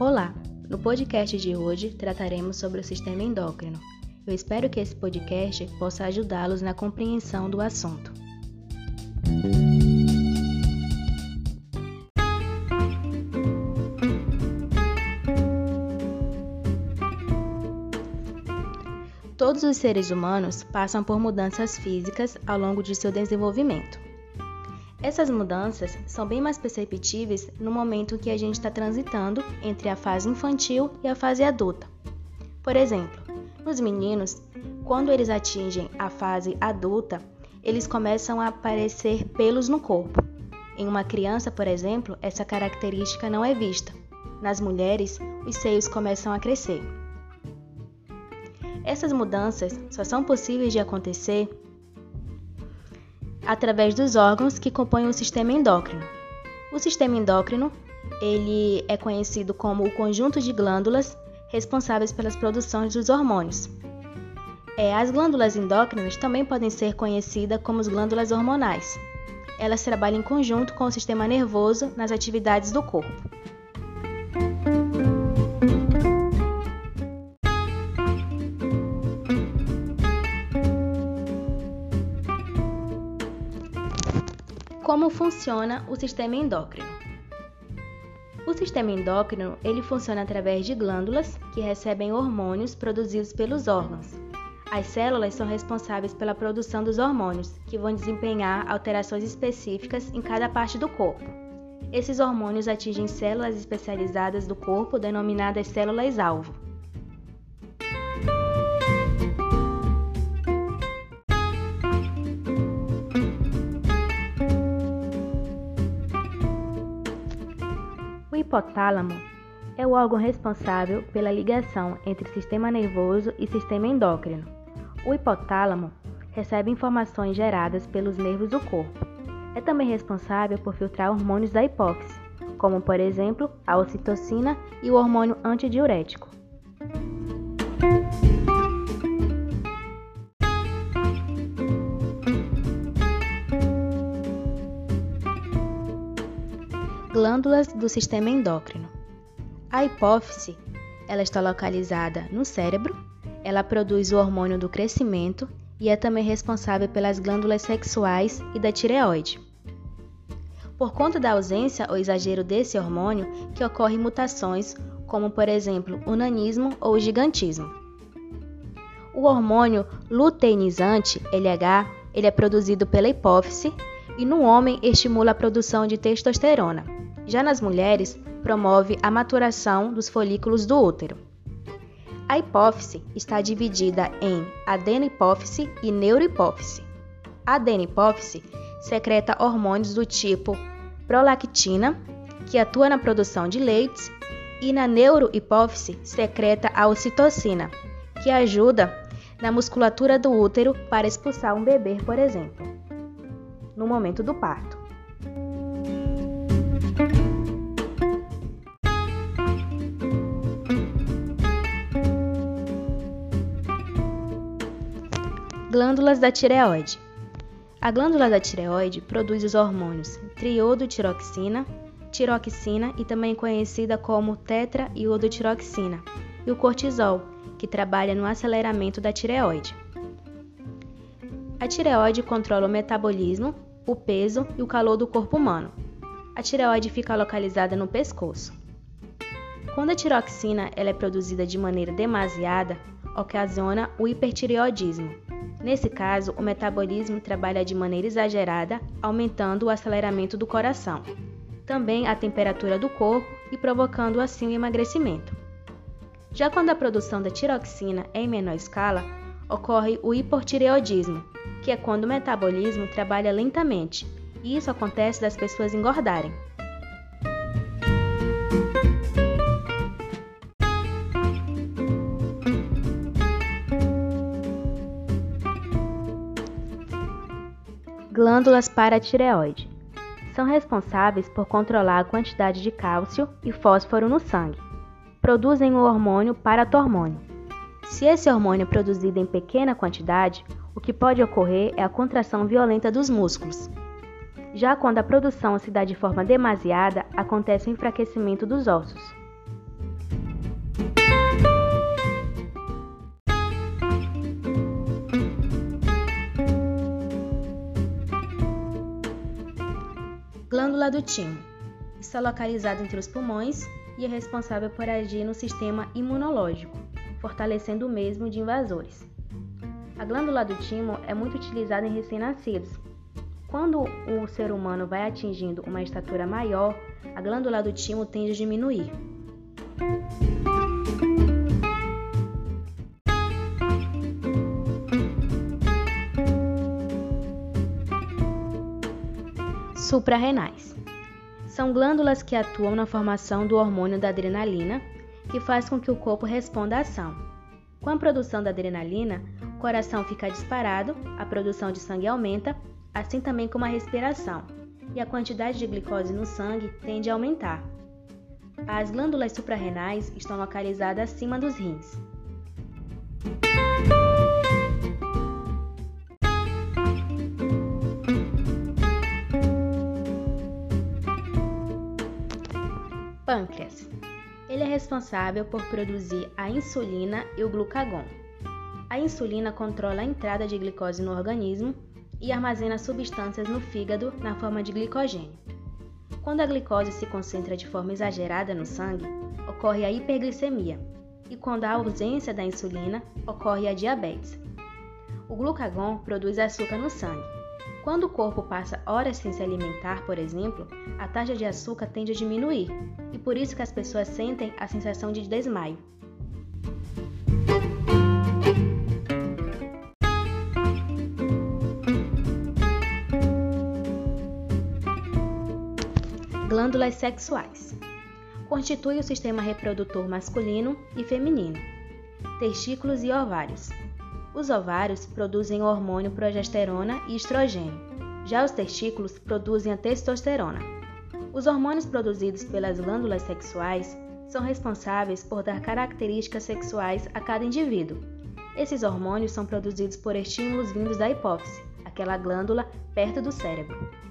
Olá! No podcast de hoje trataremos sobre o sistema endócrino. Eu espero que esse podcast possa ajudá-los na compreensão do assunto. Todos os seres humanos passam por mudanças físicas ao longo de seu desenvolvimento. Essas mudanças são bem mais perceptíveis no momento que a gente está transitando entre a fase infantil e a fase adulta. Por exemplo, nos meninos, quando eles atingem a fase adulta, eles começam a aparecer pelos no corpo. Em uma criança, por exemplo, essa característica não é vista. Nas mulheres, os seios começam a crescer. Essas mudanças só são possíveis de acontecer através dos órgãos que compõem o sistema endócrino. O sistema endócrino, ele é conhecido como o conjunto de glândulas responsáveis pelas produções dos hormônios. É, as glândulas endócrinas também podem ser conhecidas como as glândulas hormonais. Elas trabalham em conjunto com o sistema nervoso nas atividades do corpo. Como funciona o sistema endócrino? O sistema endócrino ele funciona através de glândulas que recebem hormônios produzidos pelos órgãos. As células são responsáveis pela produção dos hormônios, que vão desempenhar alterações específicas em cada parte do corpo. Esses hormônios atingem células especializadas do corpo denominadas células-alvo. Hipotálamo é o órgão responsável pela ligação entre sistema nervoso e sistema endócrino. O hipotálamo recebe informações geradas pelos nervos do corpo. É também responsável por filtrar hormônios da hipófise, como por exemplo a ocitocina e o hormônio antidiurético. Glândulas do sistema endócrino. A hipófise, ela está localizada no cérebro, ela produz o hormônio do crescimento e é também responsável pelas glândulas sexuais e da tireoide. Por conta da ausência ou exagero desse hormônio, que ocorrem mutações, como por exemplo o nanismo ou o gigantismo. O hormônio luteinizante, LH, ele é produzido pela hipófise e no homem estimula a produção de testosterona. Já nas mulheres, promove a maturação dos folículos do útero. A hipófise está dividida em adenihipófise e neurohipófise. A adenihipófise secreta hormônios do tipo prolactina, que atua na produção de leites, e na neurohipófise secreta a ocitocina, que ajuda na musculatura do útero para expulsar um bebê, por exemplo, no momento do parto. Glândulas da tireoide. A glândula da tireoide produz os hormônios triodotiroxina, tiroxina e também conhecida como tetraiodotiroxina, e o cortisol, que trabalha no aceleramento da tireoide. A tireoide controla o metabolismo, o peso e o calor do corpo humano. A tireoide fica localizada no pescoço. Quando a tiroxina ela é produzida de maneira demasiada, ocasiona o hipertireoidismo Nesse caso, o metabolismo trabalha de maneira exagerada, aumentando o aceleramento do coração, também a temperatura do corpo e provocando assim o emagrecimento. Já quando a produção da tiroxina é em menor escala, ocorre o hipotireoidismo, que é quando o metabolismo trabalha lentamente, e isso acontece das pessoas engordarem. Glândulas paratireoide. São responsáveis por controlar a quantidade de cálcio e fósforo no sangue. Produzem o hormônio paratormônio. Se esse hormônio é produzido em pequena quantidade, o que pode ocorrer é a contração violenta dos músculos. Já quando a produção se dá de forma demasiada, acontece o enfraquecimento dos ossos. Glândula do timo. Está localizada entre os pulmões e é responsável por agir no sistema imunológico, fortalecendo o mesmo de invasores. A glândula do timo é muito utilizada em recém-nascidos. Quando o ser humano vai atingindo uma estatura maior, a glândula do timo tende a diminuir. Suprarrenais. São glândulas que atuam na formação do hormônio da adrenalina, que faz com que o corpo responda à ação. Com a produção da adrenalina, o coração fica disparado, a produção de sangue aumenta, assim também como a respiração, e a quantidade de glicose no sangue tende a aumentar. As glândulas suprarrenais estão localizadas acima dos rins. Pâncreas. Ele é responsável por produzir a insulina e o glucagon. A insulina controla a entrada de glicose no organismo e armazena substâncias no fígado na forma de glicogênio. Quando a glicose se concentra de forma exagerada no sangue, ocorre a hiperglicemia, e quando há ausência da insulina, ocorre a diabetes. O glucagon produz açúcar no sangue, quando o corpo passa horas sem se alimentar, por exemplo, a taxa de açúcar tende a diminuir, e por isso que as pessoas sentem a sensação de desmaio. Glândulas sexuais. Constitui o sistema reprodutor masculino e feminino. Testículos e ovários. Os ovários produzem o hormônio progesterona e estrogênio. Já os testículos produzem a testosterona. Os hormônios produzidos pelas glândulas sexuais são responsáveis por dar características sexuais a cada indivíduo. Esses hormônios são produzidos por estímulos vindos da hipófise, aquela glândula perto do cérebro.